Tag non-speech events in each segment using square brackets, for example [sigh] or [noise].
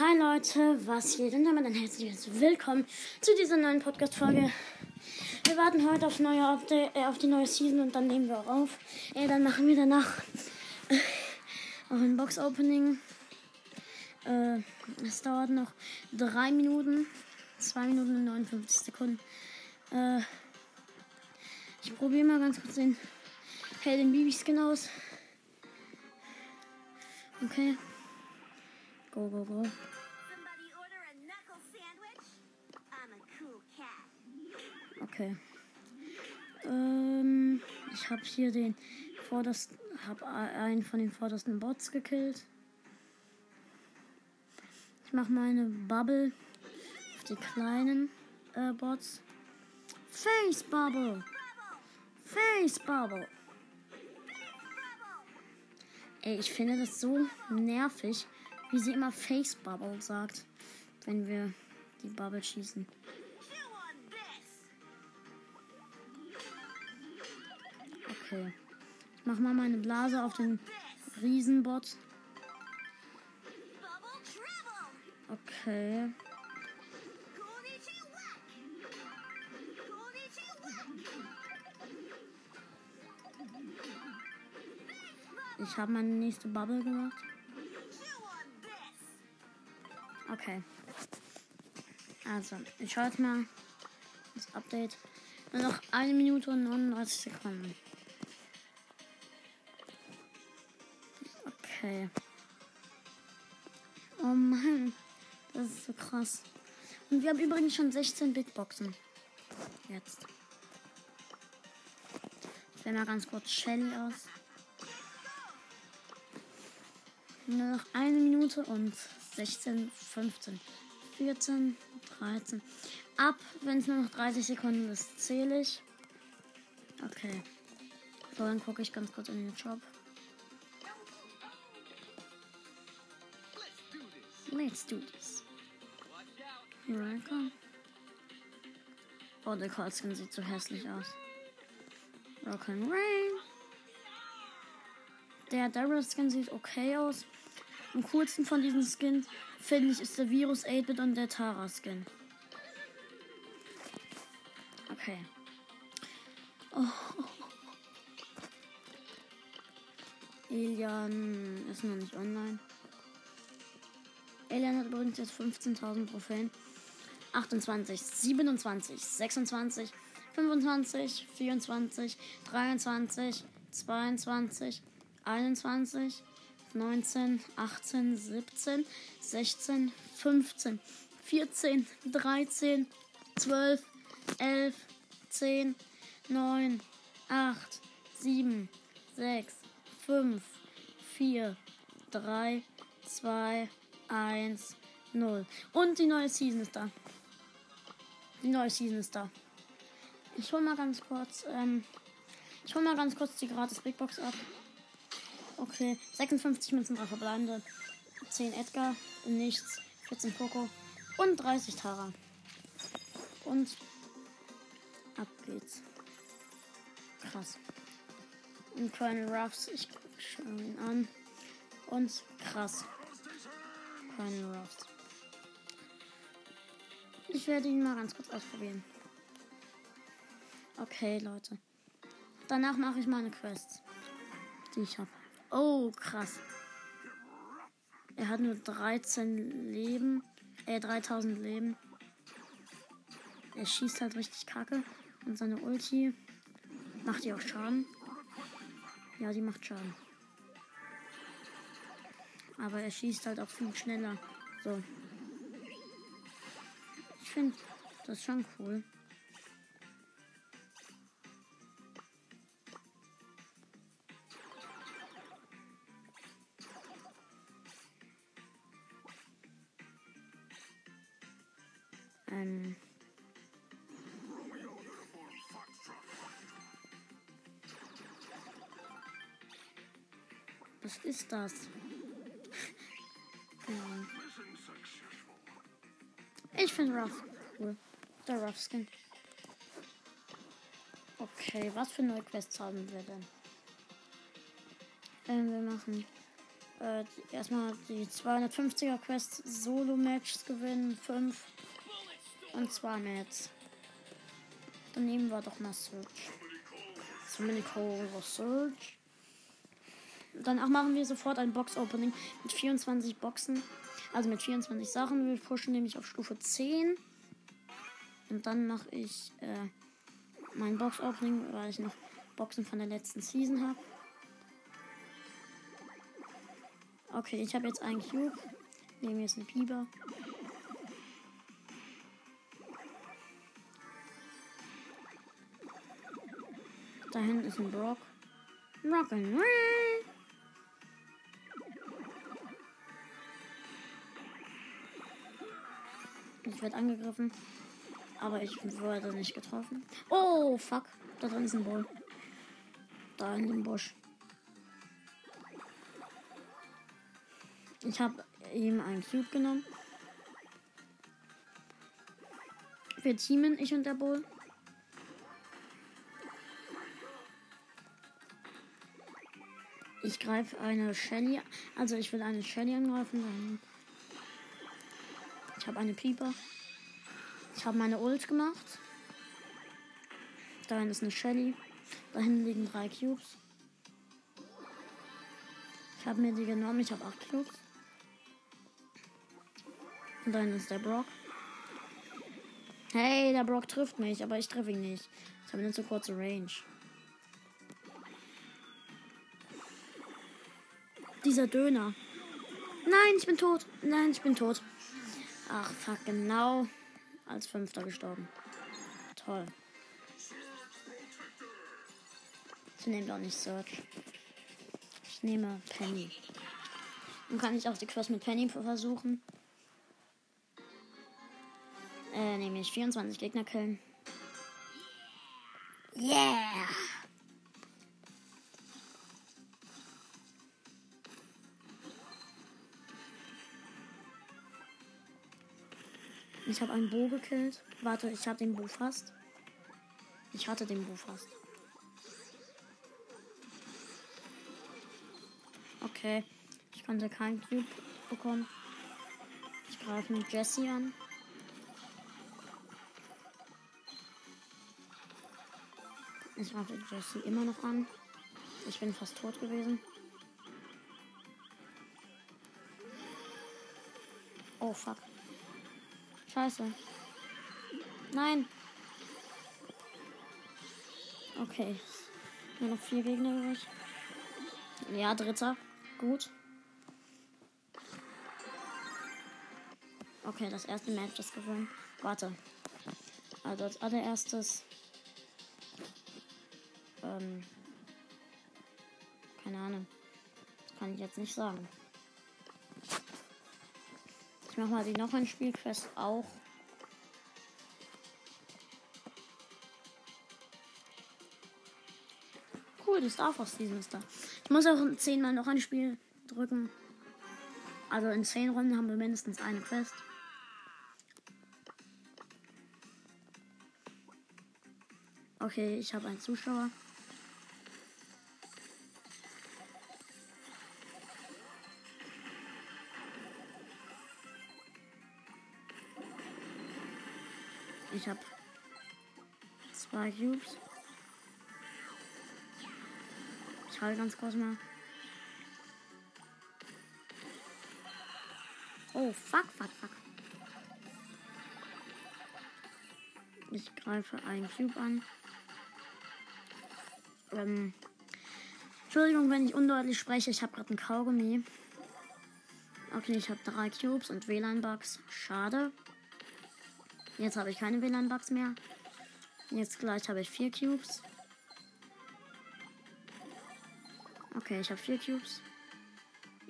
Hi Leute, was geht? Und damit ein herzliches Willkommen zu dieser neuen Podcast-Folge. Wir warten heute auf, neue Update, äh, auf die neue Season und dann nehmen wir auch auf. Äh, dann machen wir danach äh, auch ein Box-Opening. Äh, dauert noch 3 Minuten, 2 Minuten und 59 Sekunden. Äh, ich probiere mal ganz kurz den Helden Bibi-Skin aus. Okay. Go, go, go. Okay. Ähm, ich habe hier den vordersten, habe einen von den vordersten Bots gekillt. Ich mache meine Bubble auf die kleinen äh, Bots. Face Bubble. Face Bubble. Ey, ich finde das so nervig, wie sie immer Face Bubble sagt, wenn wir die Bubble schießen. Okay. Ich mach mal meine Blase auf den Riesenbot. Okay. Ich habe meine nächste Bubble gemacht. Okay. Also, ich schaue jetzt mal das Update. Nur noch eine Minute und 39 Sekunden. Okay. Oh Mann. Das ist so krass. Und wir haben übrigens schon 16 Big Boxen. Jetzt. Ich wähle mal ganz kurz Shelly aus. Nur noch eine Minute und 16, 15, 14, 13. Ab, wenn es nur noch 30 Sekunden ist, zähle ich. Okay. So, dann gucke ich ganz kurz in den Shop. Let's do this. Come. Oh, der Colskin sieht so hässlich aus. Rock'n Rain. Der Daryl Skin sieht okay aus. Am coolsten von diesen Skins finde ich ist der Virus 8-Bit und der Tara Skin. Okay. Oh. Elian ist noch nicht online. Elian hat übrigens jetzt 15.000 Trophäen. 28, 27, 26, 25, 24, 23, 22, 21, 19, 18, 17, 16, 15, 14, 13, 12, 11, 10, 9, 8, 7, 6, 5, 4, 3, 2, 1, 0. Und die neue Season ist da. Die neue Season ist da. Ich hol mal ganz kurz, ähm, ich hol mal ganz kurz die gratis Big Box ab. Okay, 56 Münzen, 3 verbleibende, 10 Edgar, nichts, 14 Poco und 30 Tara. Und ab geht's. Krass. Und Colonel Ruffs, ich schaue ihn an. Und krass. Colonel Ruffs. Ich werde ihn mal ganz kurz ausprobieren. Okay, Leute. Danach mache ich meine Quests, die ich habe. Oh, krass. Er hat nur 13 Leben. Äh, 3000 Leben. Er schießt halt richtig kacke. Und seine Ulti macht die auch Schaden. Ja, die macht Schaden. Aber er schießt halt auch viel schneller. So. Ich finde das schon cool. Das? Ahnung. Ich finde Ruff cool. Der Ruff Skin. Okay, was für neue Quests haben wir denn? Ähm, wir machen äh, erstmal die 250er Quest Solo-Matches gewinnen. 5 und 2 Mats. Dann nehmen wir doch mal Search. Dominic Hole Search. Danach machen wir sofort ein Box-Opening mit 24 Boxen. Also mit 24 Sachen. Wir pushen nämlich auf Stufe 10. Und dann mache ich äh, mein Box-Opening, weil ich noch Boxen von der letzten Season habe. Okay, ich habe jetzt einen Cube. Nehmen wir jetzt einen Pieper. Da hinten ist ein Brock. Rock'n'Roll. Ich werde angegriffen. Aber ich wurde nicht getroffen. Oh, fuck. Da drin ist ein Bull. Da in dem Busch. Ich habe ihm einen Cube genommen. Wir teamen, ich und der Bull. Ich greife eine Shelly. Also ich will eine Shelly angreifen. Ich habe eine Pieper. Ich habe meine Ult gemacht. Da ist eine Shelly. Da hinten liegen drei Cubes. Ich habe mir die genommen. Ich habe acht Cubes. Und dann ist der Brock. Hey, der Brock trifft mich, aber ich treffe ihn nicht. Ich habe eine zu kurze Range. Dieser Döner. Nein, ich bin tot. Nein, ich bin tot. Ach, fuck, genau. Als Fünfter gestorben. Toll. Ich nehme doch nicht Search. Ich nehme Penny. Dann kann ich auch die Quest mit Penny versuchen. Äh, nämlich 24 Gegner killen. Yeah! Ich habe einen Bo gekillt. Warte, ich habe den Bo fast. Ich hatte den Bo fast. Okay. Ich konnte keinen Cube bekommen. Ich greife mit Jesse an. Ich greife Jesse immer noch an. Ich bin fast tot gewesen. Oh fuck. Scheiße. Nein. Okay. Nur noch vier Gegner übrig. Ja, dritter. Gut. Okay, das erste Match ist gewonnen. Warte. Also als allererstes. Ähm. Keine Ahnung. Das kann ich jetzt nicht sagen. Ich mach mal die noch ein Spielquest auch. Cool, die Star Fox Season ist da. Ich muss auch zehnmal noch ein Spiel drücken. Also in zehn Runden haben wir mindestens eine Quest. Okay, ich habe einen Zuschauer. Ich habe zwei Cubes. Ich halte ganz kurz mal. Oh, fuck, fuck, fuck. Ich greife einen Cube an. Ähm, Entschuldigung, wenn ich undeutlich spreche. Ich habe gerade einen Kaugummi. Okay, ich habe drei Cubes und WLAN-Bugs. Schade. Jetzt habe ich keine WLAN-Bugs mehr. Jetzt gleich habe ich vier Cubes. Okay, ich habe vier Cubes.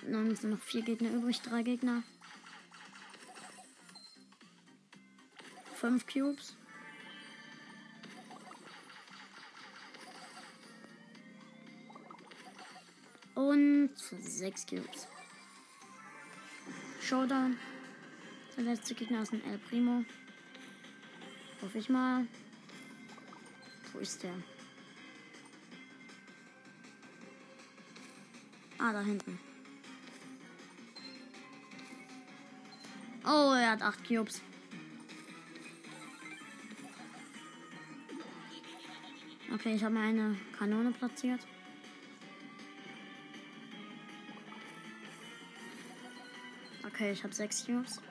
Dann sind noch vier Gegner übrig, drei Gegner. Fünf Cubes. Und sechs Cubes. Showdown. Der letzte Gegner ist ein El Primo. Hoffe ich mal. Wo ist der? Ah, da hinten. Oh, er hat acht Cubes. Okay, ich habe meine Kanone platziert. Okay, ich habe sechs Cubes.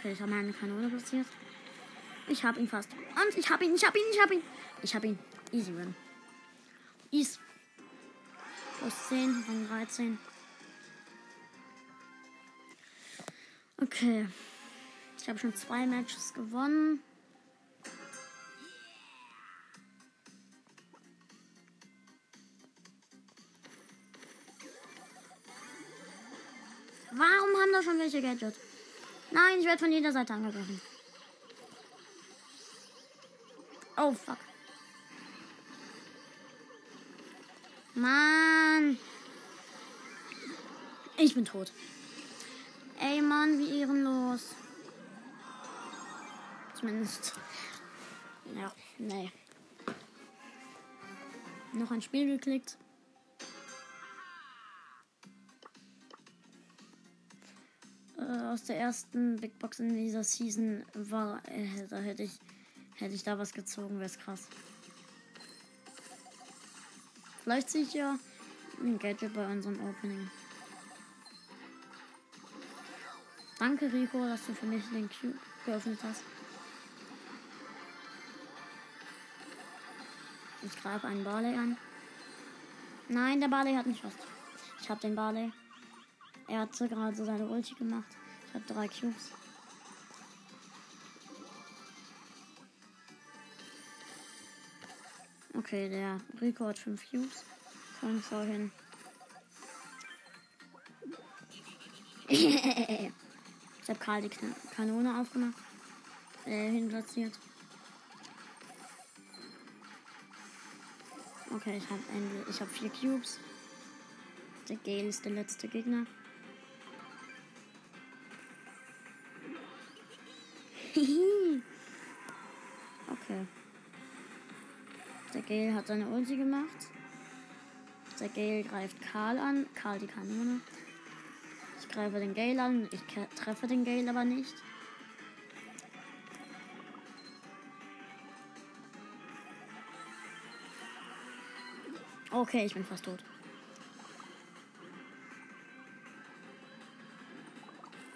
Okay, ich habe meine Kanone platziert. Ich habe ihn fast. Und ich habe ihn, ich habe ihn, ich habe ihn. Ich habe ihn. Easy win. Easy. Plus 10, Rang 13. Okay. Ich habe schon zwei Matches gewonnen. Warum haben da schon welche Gadget? Nein, ich werde von jeder Seite angegriffen. Oh, fuck. Mann. Ich bin tot. Ey, Mann, wie ehrenlos. Zumindest. Ja, nee. Noch ein Spiel geklickt. Aus der ersten Big Box in dieser Season war, äh, da hätte ich, hätte ich da was gezogen, wäre es krass. Vielleicht sehe ich ja ein Gadget bei unserem Opening. Danke, Rico, dass du für mich den Cube geöffnet hast. Ich greife einen Barley an. Nein, der Barley hat mich fast. Ich habe den Barley. Er hat gerade so seine Ulti gemacht. Ich habe drei Cubes. Okay, der hat fünf Cubes. Von vorhin. ich [laughs] habe Karl die Kanone aufgemacht. Äh, hinplatziert. Okay, ich habe habe vier Cubes. Der Gale ist der letzte Gegner. [laughs] okay. Der Gale hat seine Ulti gemacht. Der Gale greift Karl an. Karl die Kanone. Ich greife den Gale an. Ich treffe den Gale aber nicht. Okay, ich bin fast tot.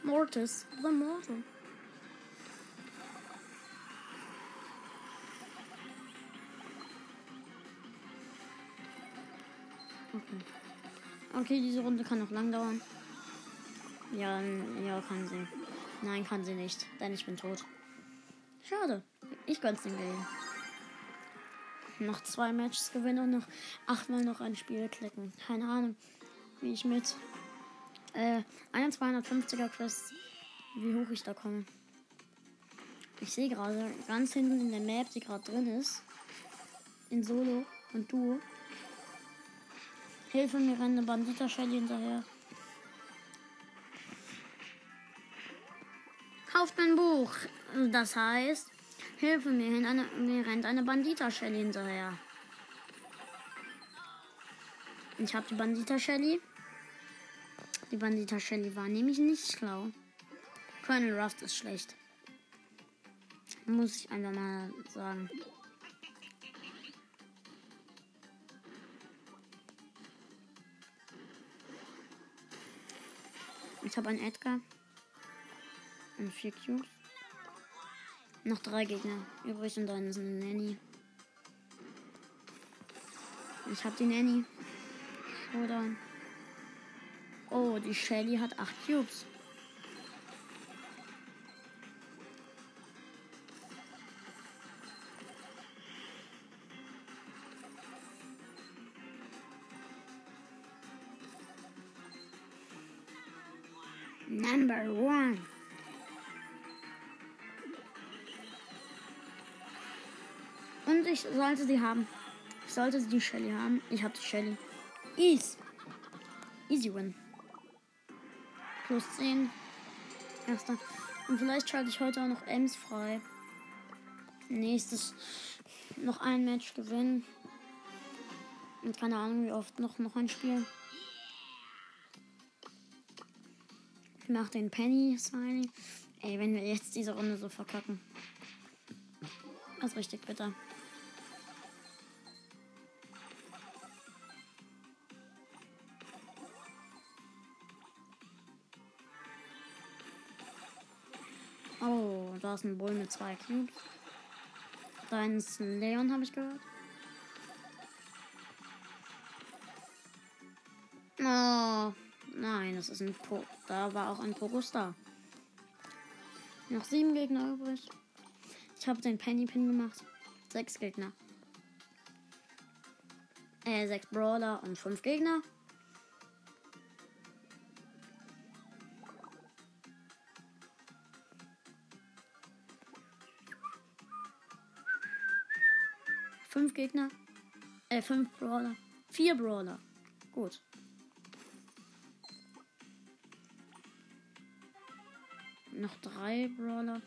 Mortis, the Mortal. Okay, diese Runde kann noch lang dauern. Ja, ja, kann sie. Nein, kann sie nicht, denn ich bin tot. Schade. Ich gönn's dem Game. Noch zwei Matches gewinnen und noch achtmal noch ein Spiel klicken. Keine Ahnung, wie ich mit äh, 250er Quest, wie hoch ich da komme. Ich sehe gerade ganz hinten in der Map, die gerade drin ist, in Solo und Duo, Hilfe, mir rennt eine Bandita Shelly hinterher. Kauft mein Buch. Das heißt, Hilfe, mir, eine, mir rennt eine Bandita Shelly hinterher. Ich habe die Bandita Shelly. Die Bandita Shelly war nämlich nicht schlau. Colonel Rust ist schlecht. Muss ich einfach mal sagen. Ich habe einen Edgar. Und vier Cubes. Noch drei Gegner. Übrig und dann ist eine Nanny. Ich habe die Nanny. Showdown. Oh, die Shelly hat acht Cubes. Number one. Und ich sollte sie haben. Ich sollte die Shelly haben. Ich habe die Shelly. Easy. Easy win. Plus 10. Erster. Und vielleicht schalte ich heute auch noch Ems frei. Nächstes noch ein Match gewinnen. Und keine Ahnung, wie oft noch, noch ein Spiel. Ich mach den Penny Signing. Ey, wenn wir jetzt diese Runde so verkacken. Das ist richtig bitter. Oh, da ist ein Bull mit zwei Cubes. Da ist ein Leon, habe ich gehört. Oh, nein, das ist ein Po. Da war auch ein Pogusta. Noch sieben Gegner übrig. Ich habe den Penny Pin gemacht. Sechs Gegner. Äh, sechs Brawler und fünf Gegner. Fünf Gegner. Äh, fünf Brawler. Vier Brawler. Gut. Noch drei Brawler.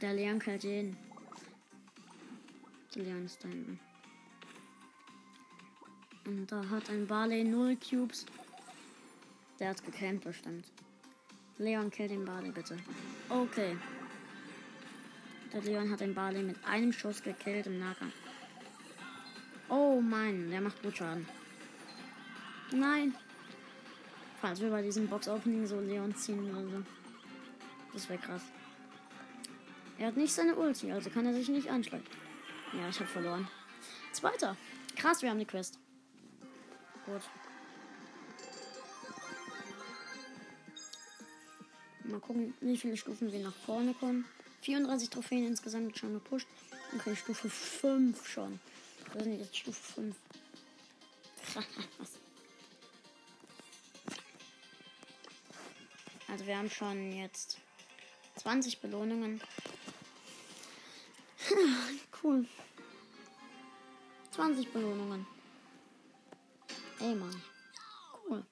Der Leon killt jeden. Der Leon ist da hinten. Und da hat ein Barley 0 Cubes. Der hat gecampt bestimmt. Leon killt den Barley bitte. Okay. Der Leon hat den Barley mit einem Schuss gekillt im Nahkampf. Oh mein, der macht gut Schaden. Nein. Falls wir bei diesem Box-Opening so Leon ziehen oder so. Das wäre krass. Er hat nicht seine Ulti, also kann er sich nicht anschlagen. Ja, ich habe verloren. Zweiter. Krass, wir haben die Quest. Gut. Mal gucken, wie viele Stufen wir nach vorne kommen. 34 Trophäen insgesamt schon gepusht. Okay, Stufe 5 schon. Wir sind jetzt Stufe 5. Krass. [laughs] Also wir haben schon jetzt 20 Belohnungen. [laughs] cool. 20 Belohnungen. Ey, Mann. Cool.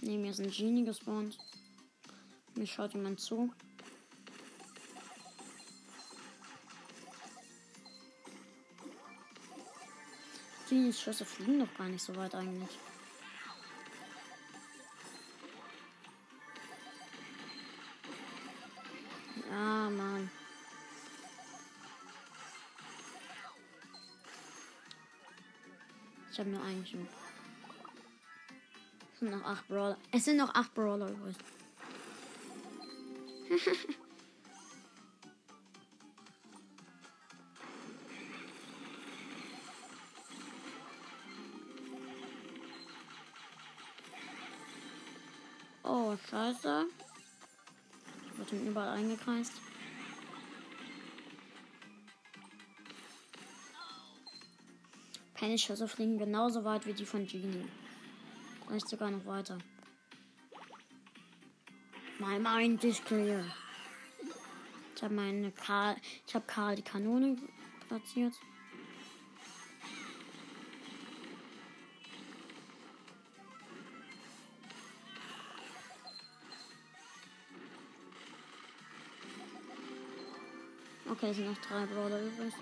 Neben mir ist ein Genie gespawnt. Mir schaut jemand zu. Genies Schüsse fliegen doch gar nicht so weit eigentlich. Habe nur einen Cube. Es sind noch acht Brawler. Es sind noch acht Brawler übrig. [laughs] oh, scheiße. Wird ihm überall eingekreist. Penny-Schüsse fliegen genauso weit wie die von Genie. Vielleicht sogar noch weiter. My mind is clear. Ich habe meine Karl, ich habe Karl die Kanone platziert. Okay, es sind noch drei Brawler übrig.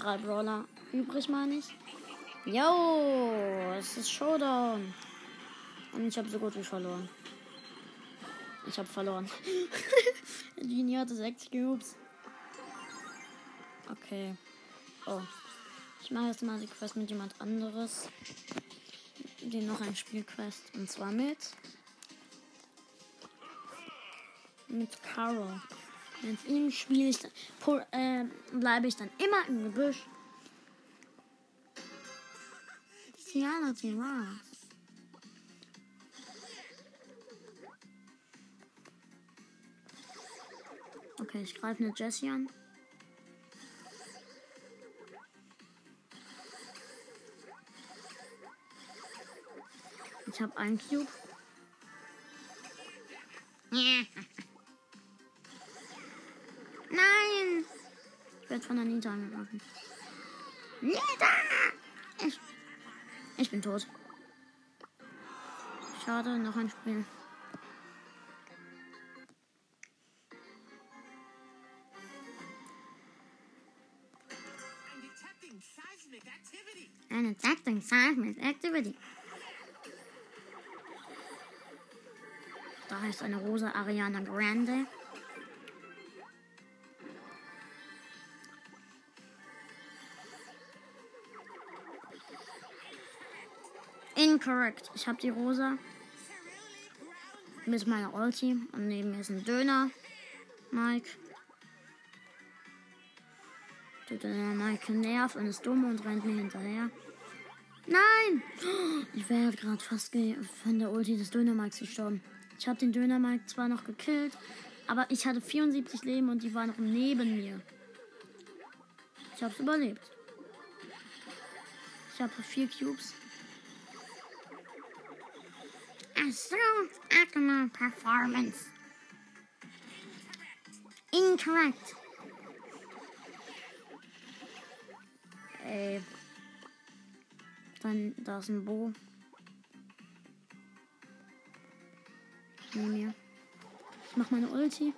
Drei Brawler übrig, meine ich. Yo, es ist Showdown. Und ich habe so gut wie verloren. Ich habe verloren. [laughs] Genie hatte sechs Cubes. Okay. Oh. Ich mache jetzt mal die Quest mit jemand anderes. Die noch ein Spielquest. Und zwar mit. Mit Carol. Mit ihm spiele Äh, bleibe ich dann immer im Gebüsch. Tiana, war's. Okay, ich greife eine Jessie an. Ich habe einen Cube. [laughs] Werde von der Nita angegriffen. Nita! Ich, ich bin tot. Schade, noch ein Spiel. Eine Detecting Seismic Activity. Da heißt eine Rosa Ariana Grande. Incorrect. Ich habe die Rosa mit meiner Ulti und neben mir ist ein Döner. Mike. Der Döner Mike nervt und ist dumm und rennt mir hinterher. Nein! Ich wäre gerade fast von der Ulti des Döner Mikes gestorben. Ich habe den Döner Mike zwar noch gekillt, aber ich hatte 74 Leben und die war noch neben mir. Ich habe es überlebt. Ich habe vier Cubes. Assume optimal performance. Incorrect. Ey. Dann, da ist ein Bo. Neben mir. Ich mach meine Ulti.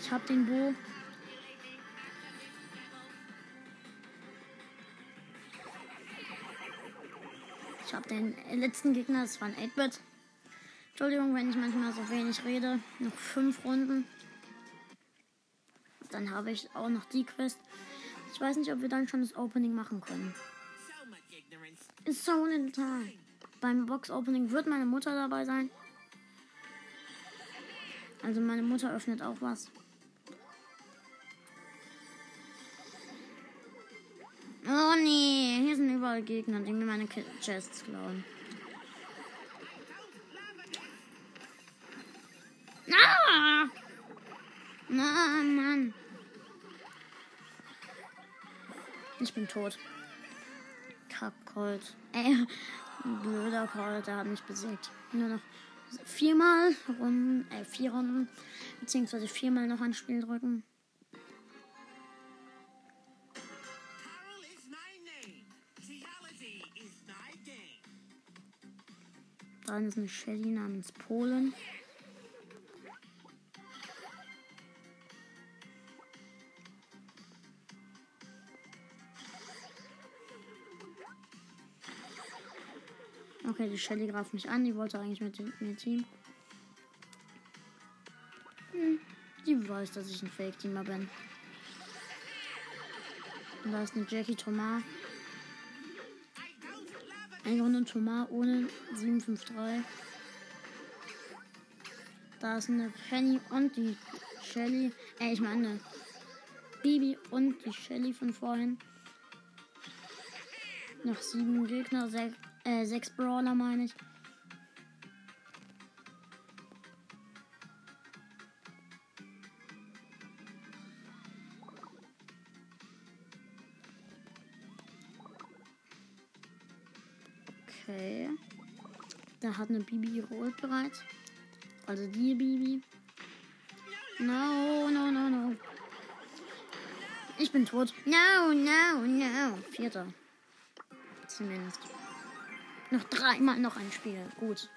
Ich hab den Bo. Ich hab den letzten Gegner, das war ein 8-Bit. Entschuldigung, wenn ich manchmal so wenig rede. Noch fünf Runden. Dann habe ich auch noch die Quest. Ich weiß nicht, ob wir dann schon das Opening machen können. It's so little time. Beim Box-Opening wird meine Mutter dabei sein. Also meine Mutter öffnet auch was. Oh nee, hier sind überall Gegner, die mir meine Chests klauen. Ah! Na, Mann. Ich bin tot. Kackcolt. Ey, [laughs] blöder Colt, der hat mich besiegt. Nur noch viermal Runden, äh, vier Runden, beziehungsweise viermal noch ein Spiel drücken. Eine Shelly namens Polen. Okay, die Shelly greift mich an. Die wollte eigentlich mit mir Team. Hm, die weiß, dass ich ein Fake-Teamer bin. Und da ist eine Jackie Thomas. I don't love it. Einfach nur ein Thomas ohne 753. Da ist eine Penny und die Shelly. Äh, ich meine Bibi und die Shelly von vorhin. Noch sieben Gegner, sech, äh, sechs Brawler meine ich. Hat eine Bibi ihre Ult bereit. Also die Bibi. No, no, no, no. Ich bin tot. No, no, no. Vierter. Zumindest. Noch dreimal noch ein Spiel. Gut.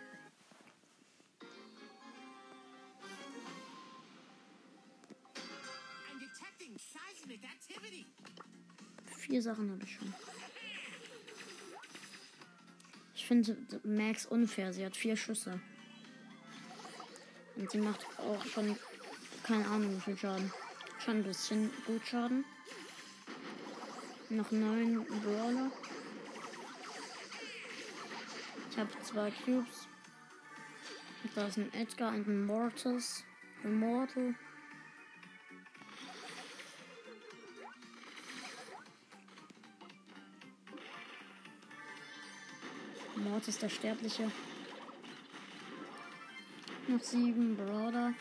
Vier Sachen habe ich schon. Ich finde Max unfair. Sie hat vier Schüsse. Und sie macht auch schon keine Ahnung wie viel Schaden. Schon ein bisschen gut Schaden. Noch neun Brawler. Ich habe zwei Cubes. Da ist ein Edgar und ein Mortis. Immortal. Mortis der Sterbliche. Noch sieben Brawler.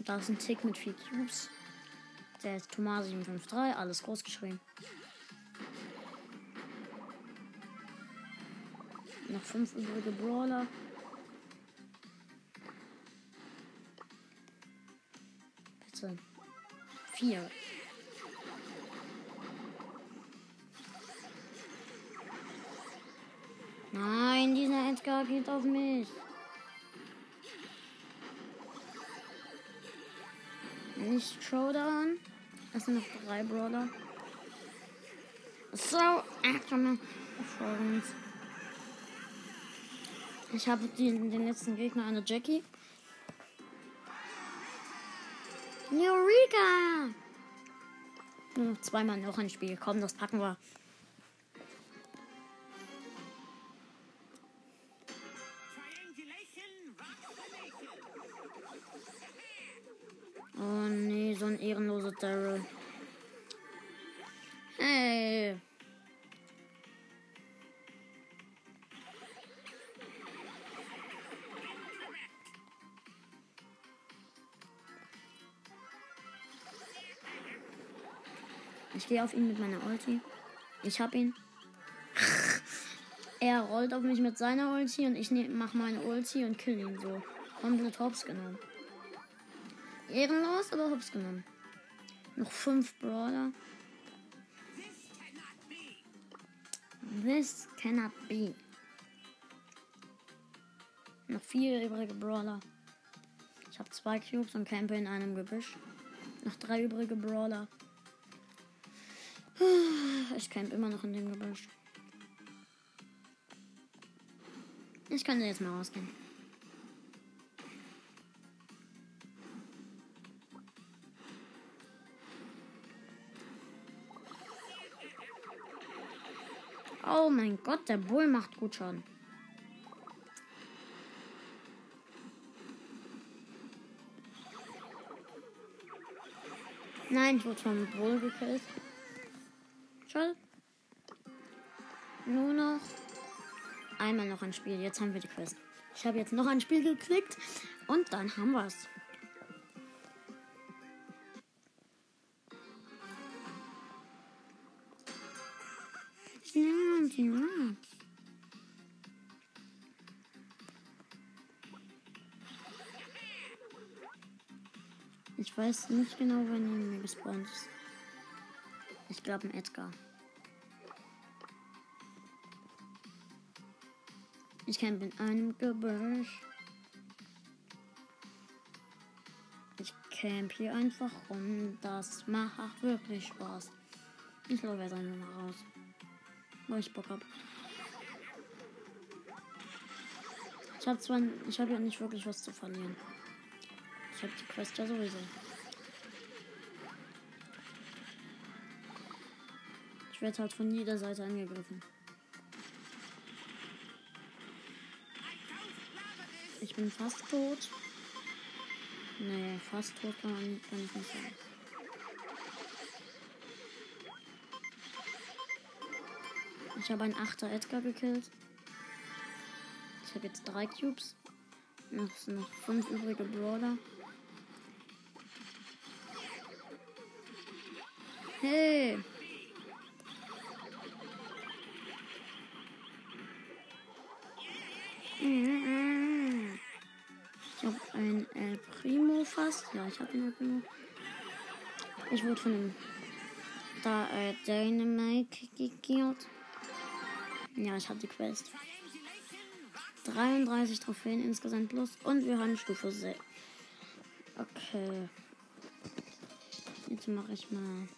Da ist ein Tick mit vier Cubes. Der ist Thomas 753, alles groß geschrieben. Noch fünf übrige Brawler. Bitte. Vier. Nein, dieser Edgar geht auf mich. nicht Showdown. Es sind noch drei Brawler. So, excellent performance. Ich habe den, letzten Gegner, eine Jackie. Eureka! Zweimal noch ein Spiel. Komm, das packen wir. Daryl. Hey. Ich gehe auf ihn mit meiner Ulti. Ich hab ihn. [laughs] Er rollt auf mich mit seiner Ulti und ich mach meine Ulti und kill ihn so. Komplett hops genommen. Ehrenlos, aber hops genommen. Noch fünf Brawler. This cannot be. Noch vier übrige Brawler. Ich habe zwei Cubes und campe in einem Gebüsch. Noch drei übrige Brawler. Ich campe immer noch in dem Gebüsch. Ich könnte jetzt mal rausgehen. Oh mein Gott, der Bull macht gut Schaden. Nein, ich wurde vom Bull gekillt. Schade. Nur noch einmal noch ein Spiel. Jetzt haben wir die Quest. Ich habe jetzt noch ein Spiel geklickt und dann haben wir es. Ich weiß nicht genau, wann neben mir gespawnt ist. Ich glaube ein Edgar. Ich camp in einem Gebüsch. Ich camp hier einfach rum. Das macht wirklich Spaß. Ich laufe jetzt einfach mal raus. Wo ich Bock hab. Ich habe zwar, ich habe ja nicht wirklich was zu verlieren. Ich habe die Quest ja sowieso. Ich werde halt von jeder Seite angegriffen. Ich bin fast tot. Nee, fast tot kann, kann ich nicht sagen. Ich habe einen 8er Edgar gekillt. Ich habe jetzt drei Cubes. Noch noch fünf übrige Brawler. Hey! Ich habe ein El Primo fast. Ja, ich habe einen Primo. Ich wurde von dem da äh, Dynamite gekillt. Ja, ich habe die Quest. 33 Trophäen insgesamt plus und wir haben Stufe 6. Okay. Jetzt mache ich mal.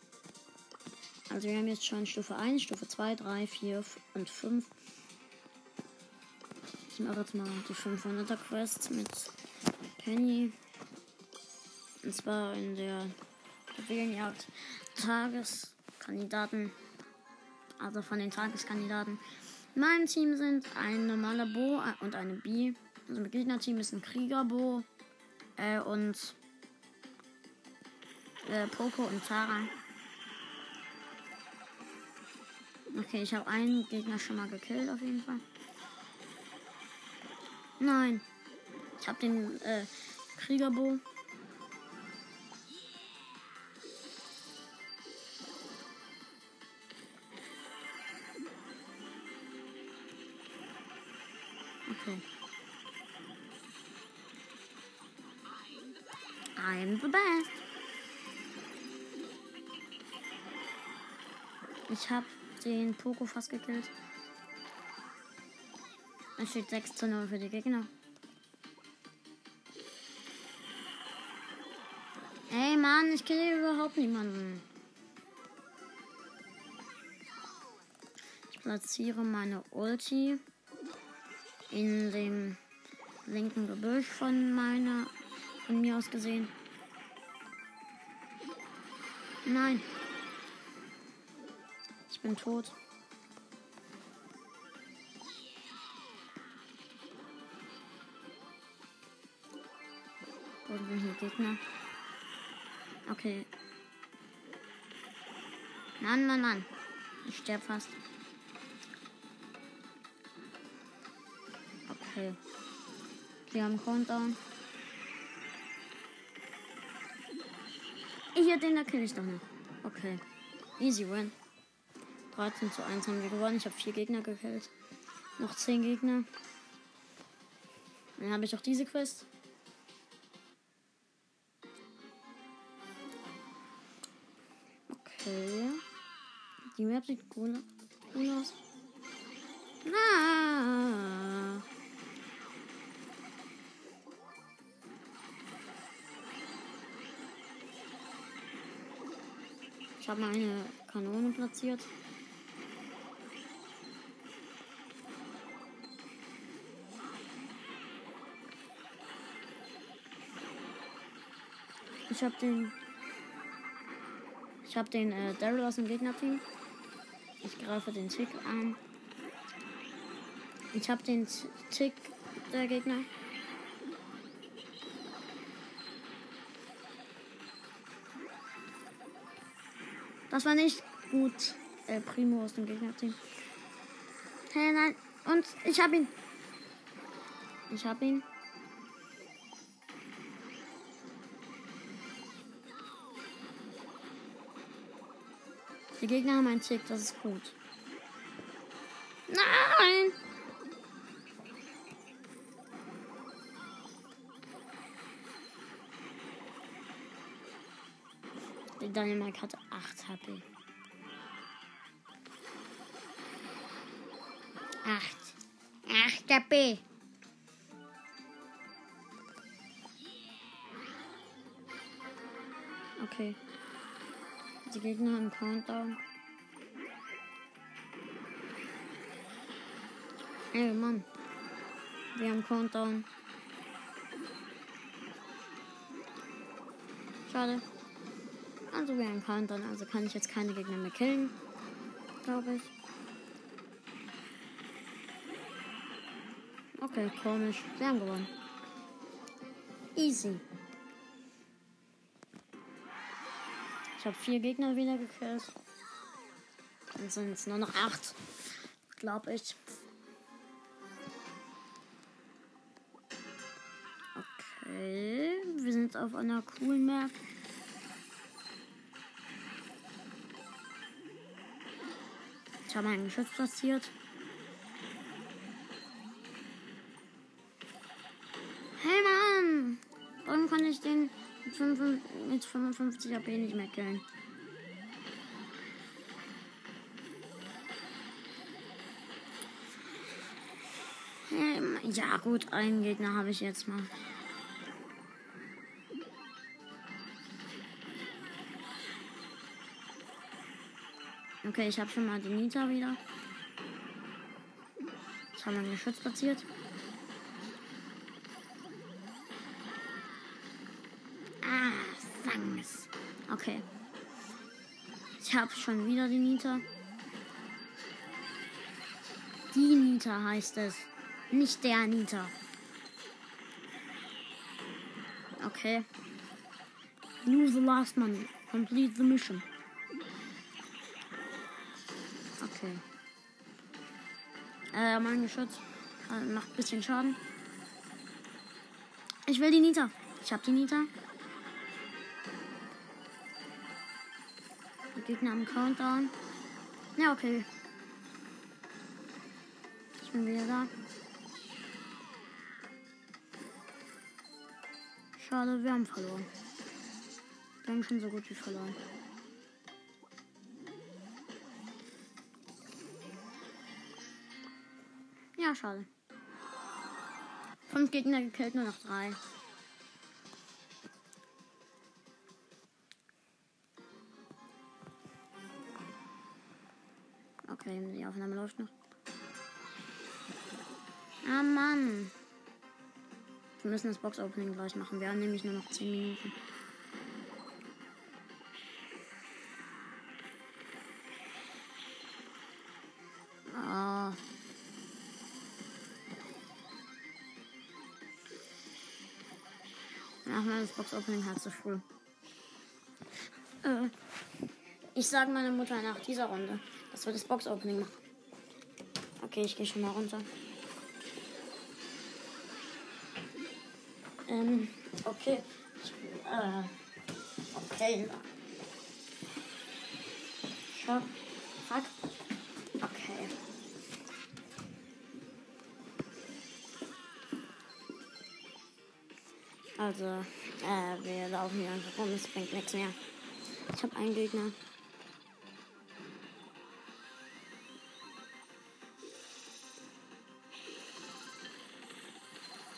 Also wir haben jetzt schon Stufe 1, Stufe 2, 3, 4 und 5. Ich mache jetzt mal die 500er Quest mit Penny. Und zwar in der Juwelenjagd Tageskandidaten. Also von den Tageskandidaten. In meinem Team sind ein normaler Bo und eine B. Also im Gegnerteam ist ein Kriegerbo äh, und äh, Poco und Tara. Okay, ich habe einen Gegner schon mal gekillt auf jeden Fall. Nein. Ich habe den äh, Kriegerbo. Okay. I'm the best. Ich habe den Poco fast gekillt. Es steht 6 zu 0 für die Gegner. Ey, Mann, ich kenne überhaupt niemanden. Ich platziere meine Ulti in dem linken Gebüsch von meiner, von mir aus gesehen. Nein. Ich bin tot. Wo sind hier Gegner? Okay. Mann, Mann, Mann. Ich sterb fast. Okay. Wir haben Countdown. Hier, den da ich doch noch. Okay. Easy win. 13 zu 1 haben wir gewonnen. Ich habe vier Gegner gekillt. Noch 10 Gegner. Dann habe ich auch diese Quest. Okay. Die Map sieht cool, aus. Ah. Ich habe mal eine Kanone platziert. Ich habe den. Ich habe den äh, Daryl aus dem Gegnerteam. Ich greife den Tick an. Ich habe den Tick der Gegner. Das war nicht gut. Äh, Primo aus dem Gegnerteam. Hey, nein. Und ich habe ihn. Ich habe ihn. Die Gegner haben einen Tick, das ist gut. Nein! Dynamite hatte 8 HP. 8. 8 HP. Okay. Die Gegner haben Countdown. Ey, Mann. Wir haben Countdown. Schade. Also wir haben Countdown, also kann ich jetzt keine Gegner mehr killen. Glaube ich. Okay, komisch. Wir haben gewonnen. Easy. Ich habe vier Gegner wieder gekillt. Dann sind es nur noch acht. Glaube ich. Okay. Wir sind auf einer coolen Map. Ich habe ein Geschütz platziert. Hey Mann! Warum kann ich den mit 55 mit 55 AP nicht mehr killen? Ja gut, einen Gegner habe ich jetzt mal. Okay, ich habe schon mal die Nita wieder. Ich habe mein Geschütz platziert. Ah, fang es. Okay. Ich habe schon wieder die Nita. Die Nita heißt es. Nicht der Nita. Okay. You the last man. Complete the mission. Okay. Äh, mein Geschütz äh, macht ein bisschen Schaden. Ich will die Nita. Ich hab die Nita. Die Gegner am Countdown. Ja, okay. Ich bin wieder da. Schade, wir haben verloren. Wir haben schon so gut wie verloren. schade. Fünf Gegner gekillt, nur noch drei. Okay, die Aufnahme läuft noch. Ah Mann. Wir müssen das Box-Opening gleich machen. Wir haben nämlich nur noch 10 Minuten. Das Box-Opening halt zu früh. Äh, ich sage meiner Mutter nach dieser Runde, dass wir das Box-Opening machen. Okay, ich gehe schon mal runter. Ähm, okay. Äh, okay. Schau. Fuck. Also, äh, wir laufen hier einfach rum, es bringt nichts mehr. Ich habe einen Gegner.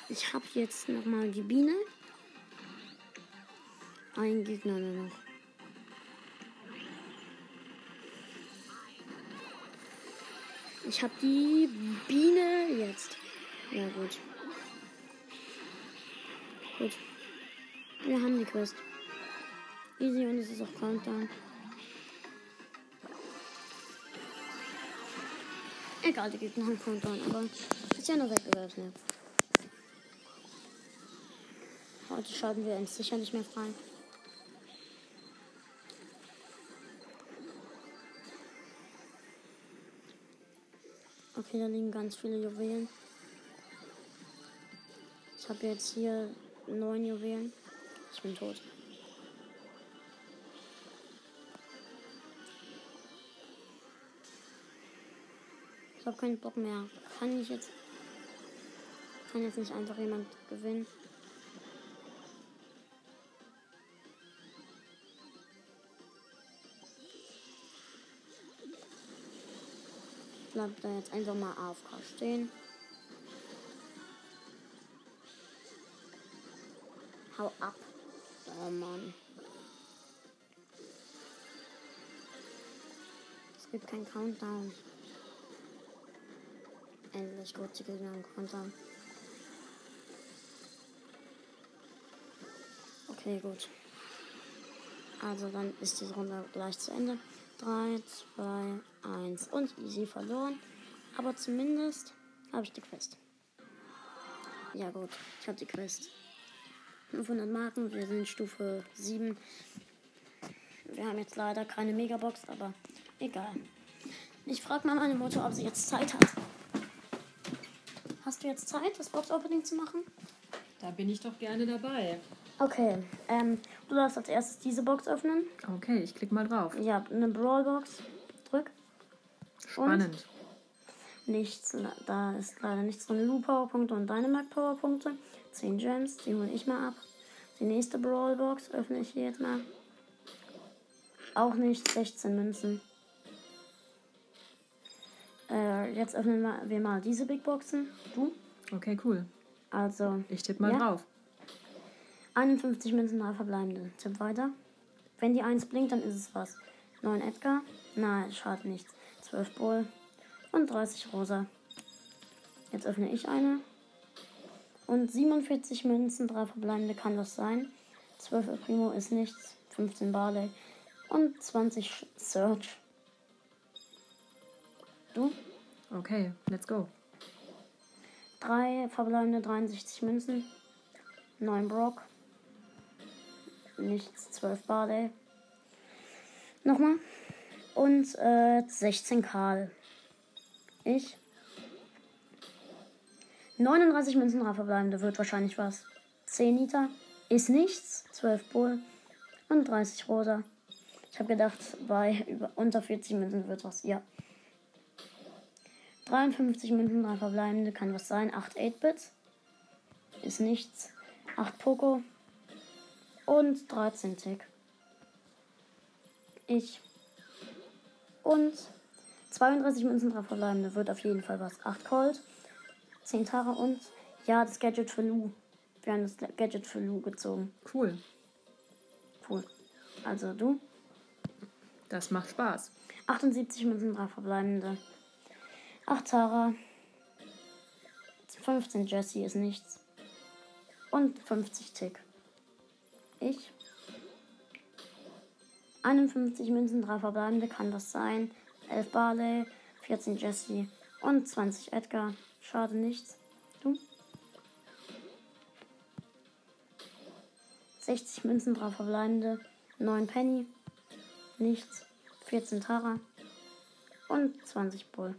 Ich habe jetzt nochmal die Biene. Ein Gegner nur noch. Ich habe die Biene jetzt. Ja, gut. Gut. Wir haben die Quest. Easy und es ist auch Countdown. Egal, die Gegner haben Countdown, aber ist ja nur Wettbewerbsnähe. Heute schalten wir uns sicher nicht mehr frei. Okay, da liegen ganz viele Juwelen. Ich habe jetzt hier neun Juwelen. Ich bin tot. Ich habe keinen Bock mehr. Kann ich jetzt. Kann jetzt nicht einfach jemand gewinnen. Bleibt da jetzt einfach mal AFK stehen. Hau ab. Oh Mann. Es gibt keinen Countdown. Endlich gut, die Gegner im Countdown. Okay, gut. Also dann ist die Runde gleich zu Ende. 3, 2, 1 und easy verloren. Aber zumindest habe ich die Quest. Ja gut, ich habe die Quest. 500 Marken, wir sind Stufe 7. Wir haben jetzt leider keine Megabox, aber egal. Ich frage mal meine Mutter, ob sie jetzt Zeit hat. Hast du jetzt Zeit, das Box-Opening zu machen? Da bin ich doch gerne dabei. Okay, ähm, du darfst als erstes diese Box öffnen. Okay, ich klicke mal drauf. Ja, eine Brawlbox. Drück. Spannend. Nichts, da ist leider nichts drin. Lu Powerpunkte und Dynamax Powerpunkte. 10 Gems, die hole ich mal ab. Die nächste Brawlbox öffne ich hier jetzt mal. Auch nicht 16 Münzen. Äh, jetzt öffnen wir- mal diese Big Boxen. Du? Okay, cool. Also Ich tippe mal Ja. drauf. 51 Münzen, 3 verbleibende. Tipp weiter. Wenn die 1 blinkt, dann ist es was. 9 Edgar. Nein, schade nichts. 12 Bull. Und 30 Rosa. Jetzt öffne ich eine. Und 47 Münzen, 3 verbleibende kann das sein. 12 El Primo ist nichts. 15 Barley. Und 20 Sh- Search. Du? Okay, let's go. 3 verbleibende 63 Münzen. 9 Brock. Nichts, 12 Barley. Nochmal. Und äh, 16 Karl. Ich. 39 Münzen, 3 verbleibende. Wird wahrscheinlich was. 10 Liter. Ist nichts. 12 Bull. Und 30 Rosa. Ich habe gedacht, bei über, unter 40 Münzen wird was. Ja. 53 Münzen, 3 verbleibende. Kann was sein. 8 8-Bits. Ist nichts. 8 Poco. Und 13 Tick. Ich. Und 32 Münzen, 3 verbleibende. Wird auf jeden Fall was. 8 Colt. 10 Tara und ja, das Gadget für Lu. Wir haben das Gadget für Lu gezogen. Cool. Cool. Also du. Das macht Spaß. 78 Münzen, 3 verbleibende. 8 Tara. 15 Jesse ist nichts. Und 50 Tick. Ich. 51 Münzen, 3 verbleibende, kann das sein. 11 Barley, 14 Jesse und 20 Edgar. Schade nichts. Du? 60 Münzen, 3 verbleibende, 9 Penny, nichts. 14 Tara und 20 Bull.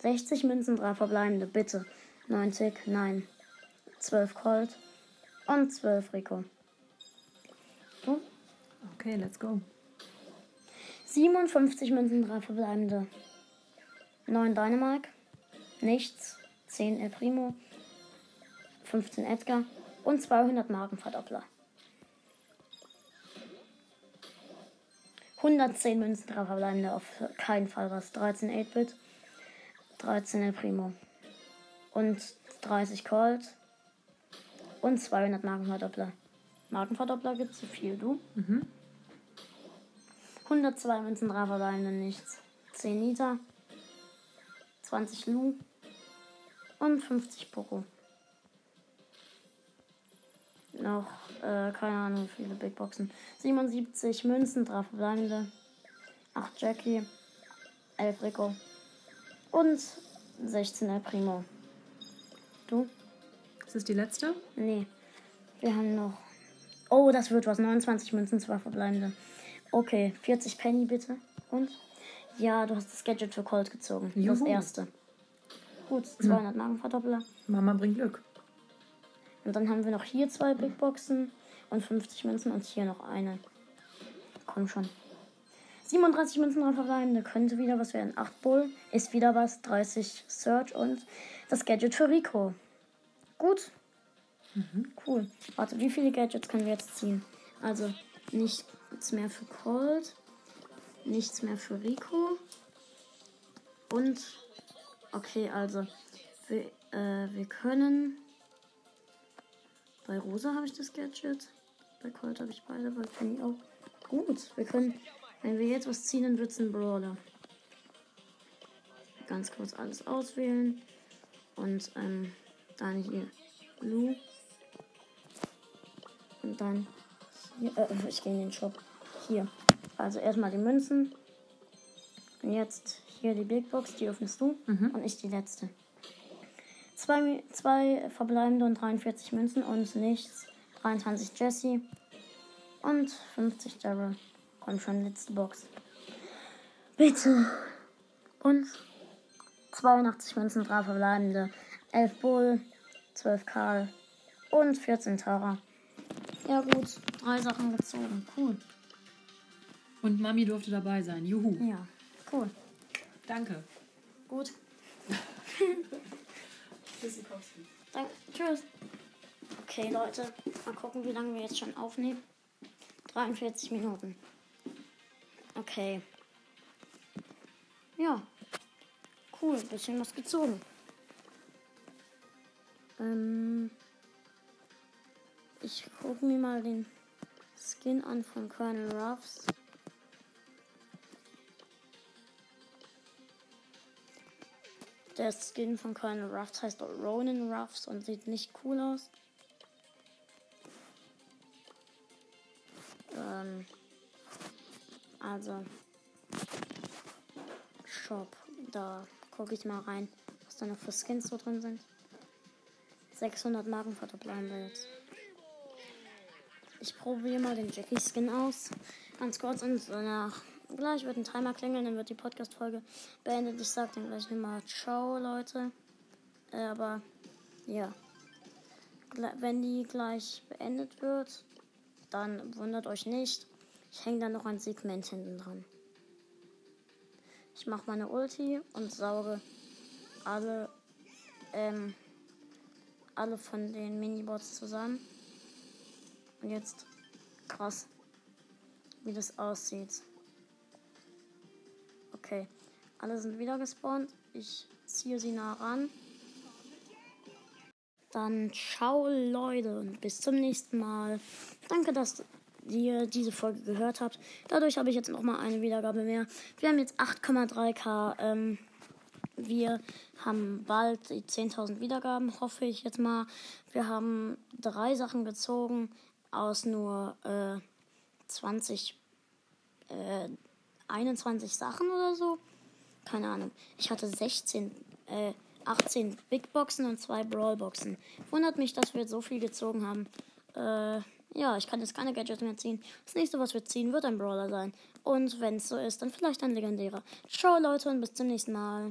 60 Münzen, 3 verbleibende, bitte. 90, nein. 12 Colt und 12 Rico. Du? Okay, let's go. 57 Münzen, 3 verbleibende. 9 Dynamite. Nichts. 10 El Primo. 15 Edgar. Und 200 Markenverdoppler. 110 Münzen, 3 verbleibende. Auf keinen Fall was. 13 8-Bit. 13 El Primo. Und 30 Colt. Und 200 Markenverdoppler. Markenverdoppler gibt zu viel, du? 102 Münzen, 3 verbleibende, nichts. 10 Nita. 20 Lu. Und 50 Poco. Noch, äh, keine Ahnung, wie viele Big Boxen. 77 Münzen, 3 verbleibende. 8 Jackie. 11 Rico. Und 16 El Primo. Du? Ist das die letzte? Nee. Wir haben noch. Oh, das wird was. 29 Münzen, 2 verbleibende. Okay, 40 Penny bitte. Und? Ja, du hast das Gadget für Colt gezogen. Das Juhu. erste. Gut, 200 Markenverdoppler. Mama bringt Glück. Und dann haben wir noch hier zwei Big Boxen und 50 Münzen und hier noch eine. Komm schon. 37 Münzen drauf verbleibende. Könnte wieder was werden. 8 Bull. Ist wieder was. 30 Search und das Gadget für Rico. Gut. Cool. Warte, wie viele Gadgets können wir jetzt ziehen? Also nichts mehr für Colt. Nichts mehr für Rico. Und. Okay, also. Wir, äh, wir können. Bei Rosa habe ich das Gadget. Bei Colt habe ich beide, bei Penny auch. Gut, wir können. Wenn wir jetzt was ziehen, dann wird es ein Brawler. Ganz kurz alles auswählen. Und ähm, dann hier Lu. Und dann hier. Äh, ich gehe in den Shop. Hier. Also erstmal die Münzen. Und jetzt hier die Big Box, die öffnest du. Und ich die letzte. Zwei, zwei verbleibende und 43 Münzen und nichts. 23 Jesse. Und 50 Daryl. Komm schon, letzte Box. Bitte. Und 82 Münzen, 3 verbleibende. 11 Bull, 12 Karl und 14 Tara. Ja gut, drei Sachen gezogen. Cool. Und Mami durfte dabei sein. Juhu. Ja, cool. Danke. Gut. Danke. Tschüss. Okay, Leute. Mal gucken, wie lange wir jetzt schon aufnehmen. 43 Minuten. Okay. Ja. Cool. Bisschen was gezogen. Ähm. Ich gucke mir mal den Skin an von Colonel Ruffs. Der Skin von Colonel Ruffs heißt Ronin Ruffs und sieht nicht cool aus. Ähm, also, Shop, da gucke ich mal rein, was da noch für Skins so drin sind. 600 Marken verdoppeln wir jetzt. Ich probiere mal den Jackie Skin aus. Ganz kurz und danach gleich wird ein Timer klingeln, dann wird die Podcast-Folge beendet. Ich sag dann gleich nochmal Ciao, Leute. Äh, aber ja. Wenn die gleich beendet wird, dann wundert euch nicht. Ich hänge da noch ein Segment hinten dran. Ich mache meine Ulti und sauge alle, ähm, alle von den Minibots zusammen. Und jetzt krass, wie das aussieht. Alle sind wieder gespawnt. Ich ziehe sie nah ran. Dann ciao Leute und bis zum nächsten Mal. Danke, dass ihr diese Folge gehört habt. Dadurch habe ich jetzt noch mal eine Wiedergabe mehr. Wir haben jetzt 8,3k. Ähm, wir haben bald die 10.000 Wiedergaben, hoffe ich jetzt mal. Wir haben drei Sachen gezogen aus nur äh, 20, äh, 21 Sachen oder so. Keine Ahnung. Ich hatte 16, äh, 18 Big Boxen und zwei Brawl Boxen. Wundert mich, dass wir so viel gezogen haben. Äh, ja, ich kann jetzt keine Gadgets mehr ziehen. Das nächste, was wir ziehen, wird ein Brawler sein. Und wenn es so ist, dann vielleicht ein legendärer. Ciao Leute und bis zum nächsten Mal.